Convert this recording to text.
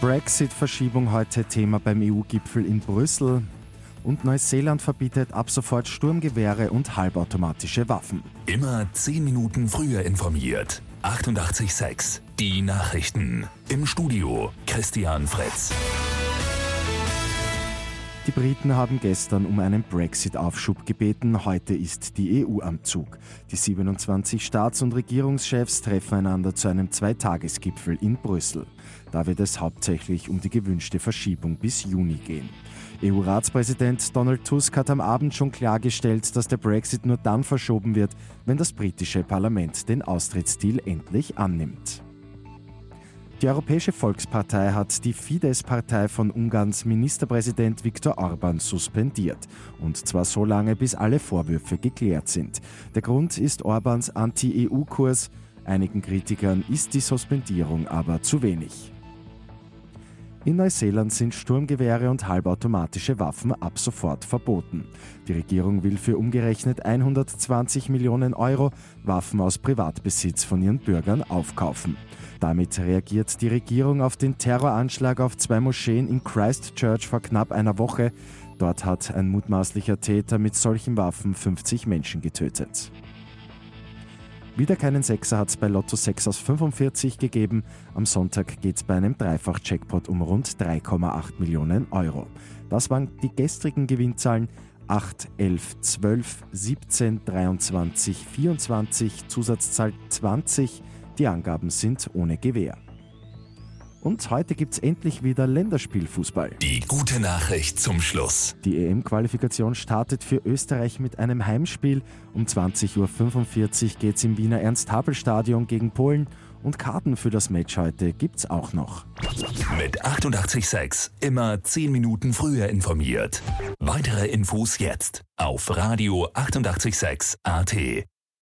Brexit-Verschiebung heute Thema beim EU-Gipfel in Brüssel. Und Neuseeland verbietet ab sofort Sturmgewehre und halbautomatische Waffen. Immer 10 Minuten früher informiert. 88.6 Die Nachrichten. Im Studio Christian Fritz. Die Briten haben gestern um einen Brexit-Aufschub gebeten. Heute ist die EU am Zug. Die 27 Staats- und Regierungschefs treffen einander zu einem Zweitagesgipfel in Brüssel. Da wird es hauptsächlich um die gewünschte Verschiebung bis Juni gehen. EU-Ratspräsident Donald Tusk hat am Abend schon klargestellt, dass der Brexit nur dann verschoben wird, wenn das britische Parlament den Austrittsdeal endlich annimmt. Die Europäische Volkspartei hat die Fidesz-Partei von Ungarns Ministerpräsident Viktor Orban suspendiert. Und zwar so lange, bis alle Vorwürfe geklärt sind. Der Grund ist Orbans Anti-EU-Kurs. Einigen Kritikern ist die Suspendierung aber zu wenig. In Neuseeland sind Sturmgewehre und halbautomatische Waffen ab sofort verboten. Die Regierung will für umgerechnet 120 Millionen Euro Waffen aus Privatbesitz von ihren Bürgern aufkaufen. Damit reagiert die Regierung auf den Terroranschlag auf zwei Moscheen in Christchurch vor knapp einer Woche. Dort hat ein mutmaßlicher Täter mit solchen Waffen 50 Menschen getötet. Wieder keinen Sechser hat es bei Lotto 6 aus 45 gegeben. Am Sonntag geht es bei einem Dreifach-Checkpot um rund 3,8 Millionen Euro. Das waren die gestrigen Gewinnzahlen 8, 11, 12, 17, 23, 24, Zusatzzahl 20. Die Angaben sind ohne Gewähr. Und heute gibt es endlich wieder Länderspielfußball. Die gute Nachricht zum Schluss. Die EM-Qualifikation startet für Österreich mit einem Heimspiel. Um 20.45 Uhr geht es im Wiener Ernst-Happel-Stadion gegen Polen. Und Karten für das Match heute gibt's auch noch. Mit 886 immer 10 Minuten früher informiert. Weitere Infos jetzt auf Radio 886 AT.